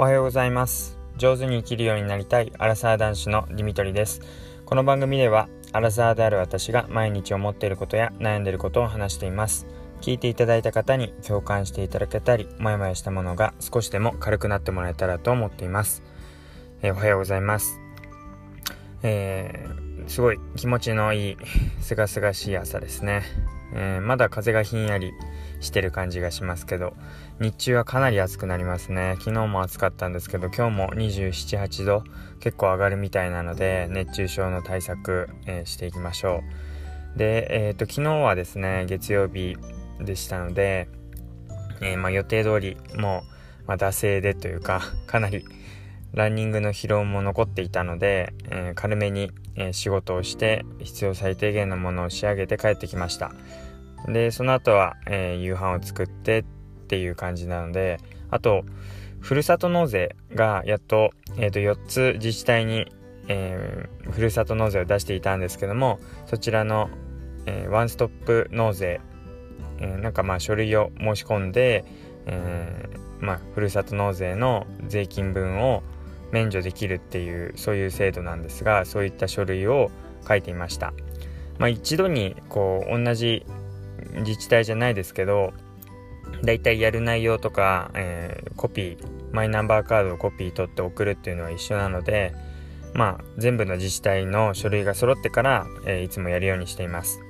おはようございます。上手に生きるようになりたいアラサー男子のディミトリです。この番組ではアラサーである私が毎日思っていることや悩んでいることを話しています。聞いていただいた方に共感していただけたりモヤモヤしたものが少しでも軽くなってもらえたらと思っています、えー、おはようございます。えー、すごい気持ちのいいすがすがしい朝ですね、えー、まだ風がひんやりしてる感じがしますけど日中はかなり暑くなりますね。昨日も暑かったんですけど今日も278度結構上がるみたいなので熱中症の対策、えー、していきましょう。でえ、ー、と昨日はですね月曜日でしたので、えー、まあ、予定通りもう、まあ、惰性でというかかなりランニングの疲労も残っていたので、え軽めに、え仕事をして必要最低限のものを仕上げて帰ってきました。でその後は、えー、夕飯を作ってっていう感じなのであとふるさと納税がやっと,、えー、と4つ自治体に、えー、ふるさと納税を出していたんですけどもそちらの、えー、ワンストップ納税、えー、なんかまあ書類を申し込んで、えー、まあ、ふるさと納税の税金分を免除できるっていうそういう制度なんですがそういった書類を書いていました。まあ、一度にこう同じ自治体じゃないですけどだいたいやる内容とか、えー、コピーマイナンバーカードをコピー取って送るっていうのは一緒なのでまあ全部の自治体の書類が揃ってから、えー、いつもやるようにしています。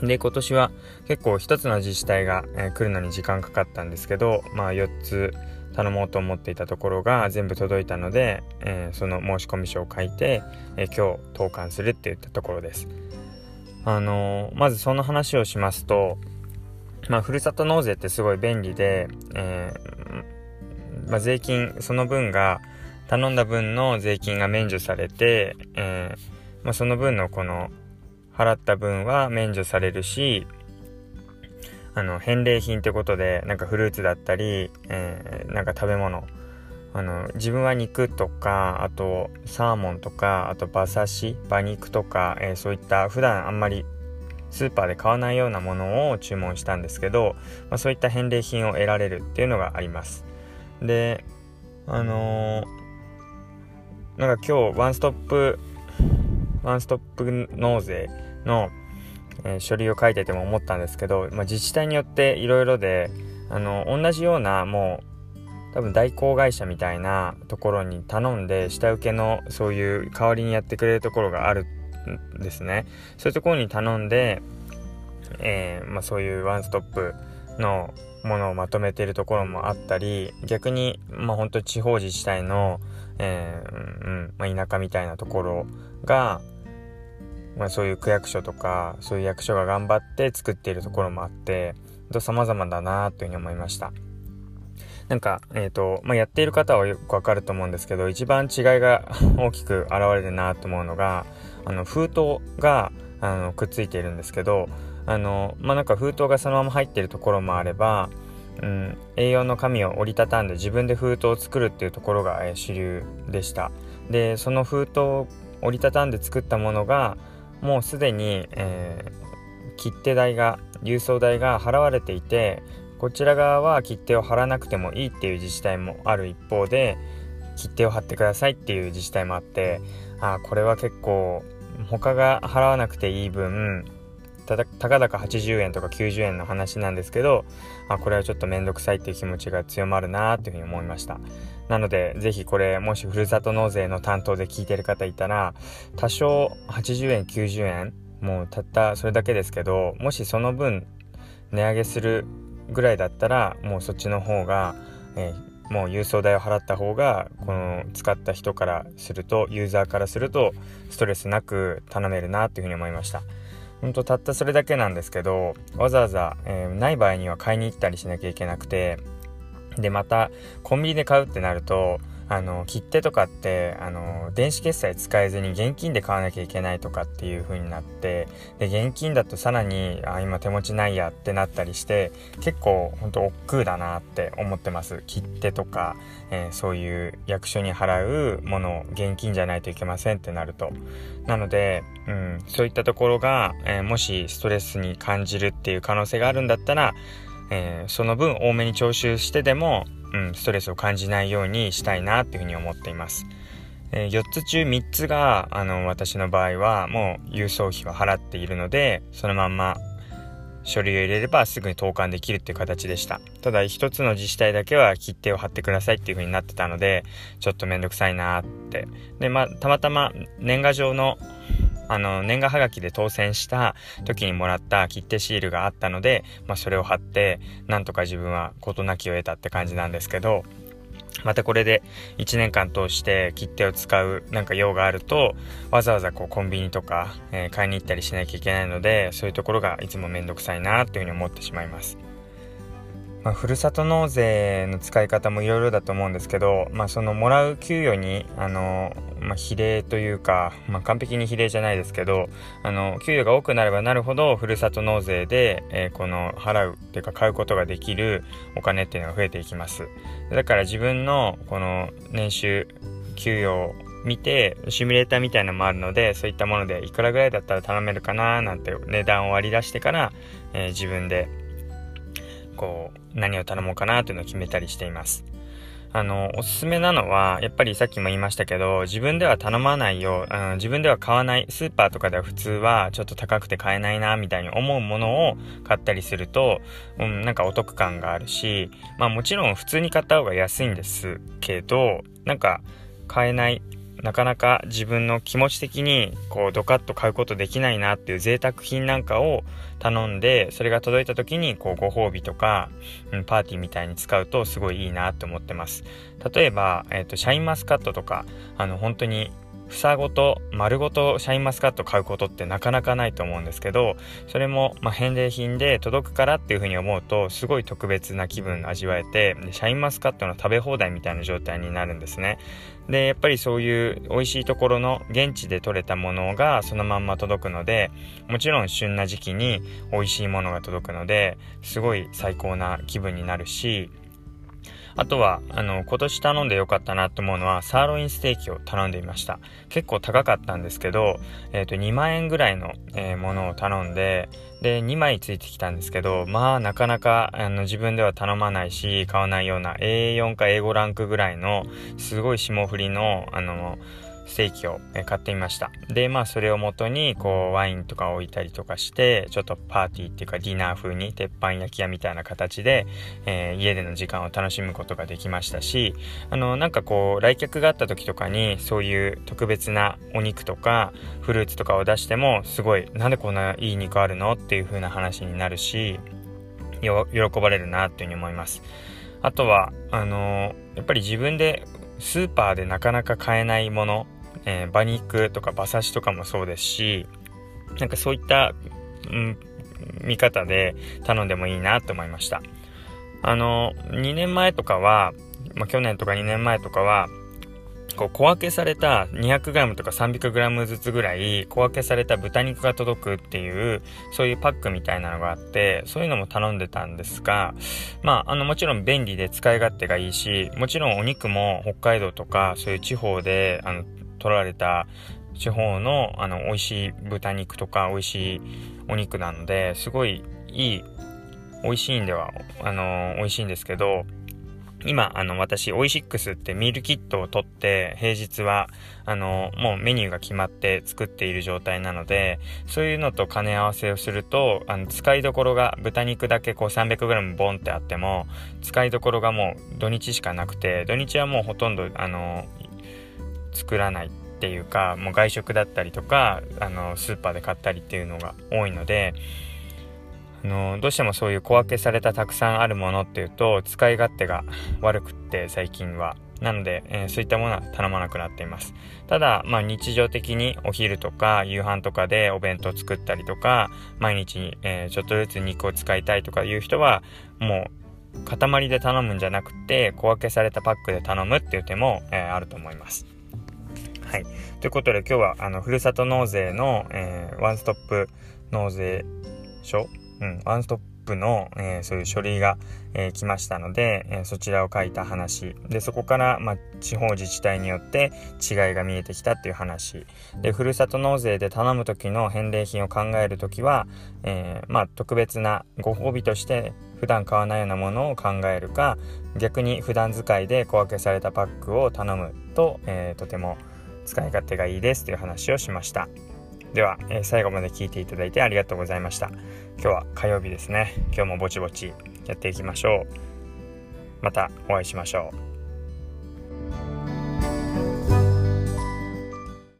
で今年は結構一つの自治体が、えー、来るのに時間かかったんですけどまあ4つ頼もうと思っていたところが全部届いたので、えー、その申込書を書いて、え今日投函するっていったところです。あのまずその話をしますと、まあ、ふるさと納税ってすごい便利で、えー、まあ、税金、その分が、頼んだ分の税金が免除されて、えー、まあ、その分のこの、払った分は免除されるし、あの、返礼品ってことで、なんかフルーツだったり、えー、なんか食べ物、あの自分は肉とかあとサーモンとかあと馬刺し馬肉とか、えー、そういった普段あんまりスーパーで買わないようなものを注文したんですけど、まあ、そういった返礼品を得られるっていうのがあります。であのー、なんか今日ワンストップワンストップ納税の、えー、書類を書いてても思ったんですけど、まあ、自治体によっていろいろであの同じようなもう多分代行会社みたいなところに頼んで下請けのそういう代わりにやってくれるところがあるですねそういうところに頼んで、えー、まあ、そういうワンストップのものをまとめているところもあったり逆にまあ本当地方自治体の、えー、うんまあ、田舎みたいなところがまあ、そういう区役所とかそういう役所が頑張って作っているところもあって様々だなというふうに思いました。なんか、えっ、ー、と、まあ、やっている方はよくわかると思うんですけど、一番違いが大きく現れるなと思うのが、あの、封筒が、あの、くっついているんですけど、あの、まあ、なんか封筒がそのまま入ってるところもあれば、うん、A4 の紙を折りたたんで自分で封筒を作るっていうところが、え、主流でした。で、その封筒を折りたたんで作ったものが、もうすでに、えー、切手代が、郵送代が払われていて、こちら側は切手を貼らなくてもいいっていう自治体もある一方で切手を貼ってくださいっていう自治体もあってあこれは結構他が払わなくていい分ただたかだか80円とか90円の話なんですけどあこれはちょっと面倒くさいっていう気持ちが強まるなっていうふうに思いました。なのでぜひこれもしふるさと納税の担当で聞いてる方いたら多少80円90円もうたったそれだけですけどもしその分値上げするぐらいだったらもうそっちの方が、えー、もう郵送代を払った方がこの使った人からするとユーザーからするとストレスなく頼めるなっていうふうに思いました。ほんとたったそれだけなんですけどわざわざ、えー、ない場合には買いに行ったりしなきゃいけなくてでまたコンビニで買うってなるとあの切手とかってあの電子決済使えずに現金で買わなきゃいけないとかっていう風になってで現金だとさらにあ今手持ちないやってなったりして結構ほんと億劫だなって思ってます。切手とか、えー、そういう役所に払うもの現金じゃないといけませんってなると。なので、うん、そういったところが、えー、もしストレスに感じるっていう可能性があるんだったらえー、その分多めに徴収してでも、うん、ストレスを感じないようにしたいなっていうふうに思っています。えー、4つ中3つがあの私の場合はもう郵送費は払っているのでそのまんま書類を入れればすぐに投函できるっていう形でした。ただ一つの自治体だけは切手を貼ってくださいっていう風になってたので、ちょっとめんどくさいなって。で、まあ、たまたま年賀状のあの、年賀はがきで当選した時にもらった切手シールがあったので、まあ、それを貼って、なんとか自分は事なきを得たって感じなんですけど、またこれで1年間通して切手を使うなんか用があるとわざわざこうコンビニとか、え、買いに行ったりしなきゃいけないのでそういうところがいつもめんどくさいなっていうふうに思ってしまいます。まあ、ふるさと納税の使い方もいろいろだと思うんですけど、まあ、そのもらう給与にあの、まあ、比例というか、まあ、完璧に比例じゃないですけどあの給与が多くなればなるほどふるさと納税で、えー、この払うっていうか買うことができるお金っていうのが増えていきます。だから自分のこの年収給与を見てシミュレーターみたいなのもあるのでそういったものでいくらぐらいだったら頼めるかななんて値段を割り出してから、えー、自分でこう、何を頼もうかなというのを決めたりしています。あの、おすすめなのは、やっぱりさっきも言いましたけど、自分では頼まないよ、うん、自分では買わない、スーパーとかでは普通はちょっと高くて買えないな、みたいに思うものを買ったりすると、うん、なんかお得感があるし、まあもちろん普通に買った方が安いんですけど、なんか買えないなかなか自分の気持ち的にこうドカッと買うことできないなっていう贅沢品なんかを頼んでそれが届いた時にこうご褒美とか、うん、パーティーみたいに使うとすごいいいなって思ってます。例えば、えーと、シャインマスカットとかあの本当に房ごと丸ごとシャインマスカット買うことってなかなかないと思うんですけどそれもま返礼品で届くからっていうふうに思うとすごい特別な気分味わえてシャインマスカットの食べ放題みたいな状態になるんですね。でやっぱりそういう美味しいところの現地で採れたものがそのまんま届くのでもちろん旬な時期に美味しいものが届くのですごい最高な気分になるしあとは、あの、今年頼んでよかったなと思うのは、サーロインステーキを頼んでいました。結構高かったんですけど、えっ、ー、と、2万円ぐらいの、えー、ものを頼んで、で、2枚ついてきたんですけど、まあ、なかなか、あの、自分では頼まないし、買わないような A4 か A5 ランクぐらいの、すごい霜降りの、あの、ステーキを買ってみました。で、まあそれをもとにこうワインとか置いたりとかして、ちょっとパーティーっていうかディナー風に鉄板焼き屋みたいな形で、えー、家での時間を楽しむことができましたし、あの、なんかこう来客があった時とかにそういう特別なお肉とかフルーツとかを出してもすごいなんでこんないい肉あるのっていう風な話になるし、喜ばれるなっていうふうに思います。あとは、あの、やっぱり自分でスーパーでなかなか買えないものえー、馬肉とか馬刺しとかもそうですし、なんかそういった、うん、見方で頼んでもいいなと思いました。あの、2年前とかは、まあ、去年とか2年前とかは、こう小分けされた 200g とか 300g ずつぐらい小分けされた豚肉が届くっていうそういうパックみたいなのがあってそういうのも頼んでたんですがまああのもちろん便利で使い勝手がいいしもちろんお肉も北海道とかそういう地方であの取られた地方のあの美味しい豚肉とか美味しいお肉なのですごいいい美味しいんではあの美味しいんですけど今、あの、私、オイシックスってミールキットを取って、平日は、あの、もうメニューが決まって作っている状態なので、そういうのと兼ね合わせをすると、あの、使いどころが、豚肉だけこう 300g ボンってあっても、使いどころがもう土日しかなくて、土日はもうほとんど、あの、作らないっていうかもう外食だったりとかあのスーパーで買ったりっていうのが多いのであのどうしてもそういう小分けされたたくさんあるものっていうと使い勝手が悪くって最近は。なので、えー、そういったものは頼まなくなっています。ただ、まあ、日常的にお昼とか夕飯とかでお弁当作ったりとか毎日、えー、ちょっとずつ肉を使いたいとかいう人はもう塊で頼むんじゃなくて小分けされたパックで頼むっていう手も、えー、あると思います。はい。ということで今日は、あの、ふるさと納税の、えー、ワンストップ納税書？うん、ワンストップの、えー、そういう書類が、えー、来ましたので、え、そちらを書いた話。でそこから、まあ、地方自治体によって違いが見えてきたっていう話。でふるさと納税で頼む時の返礼品を考える時は、えまあ、特別なご褒美として普段買わないようなものを考えるか逆に普段使いで小分けされたパックを頼むと、えとても使い勝手がいいですという話をしました。では、えー、最後まで聞いていただいてありがとうございました。今日は火曜日ですね。今日もぼちぼちやっていきましょう。またお会いしましょう。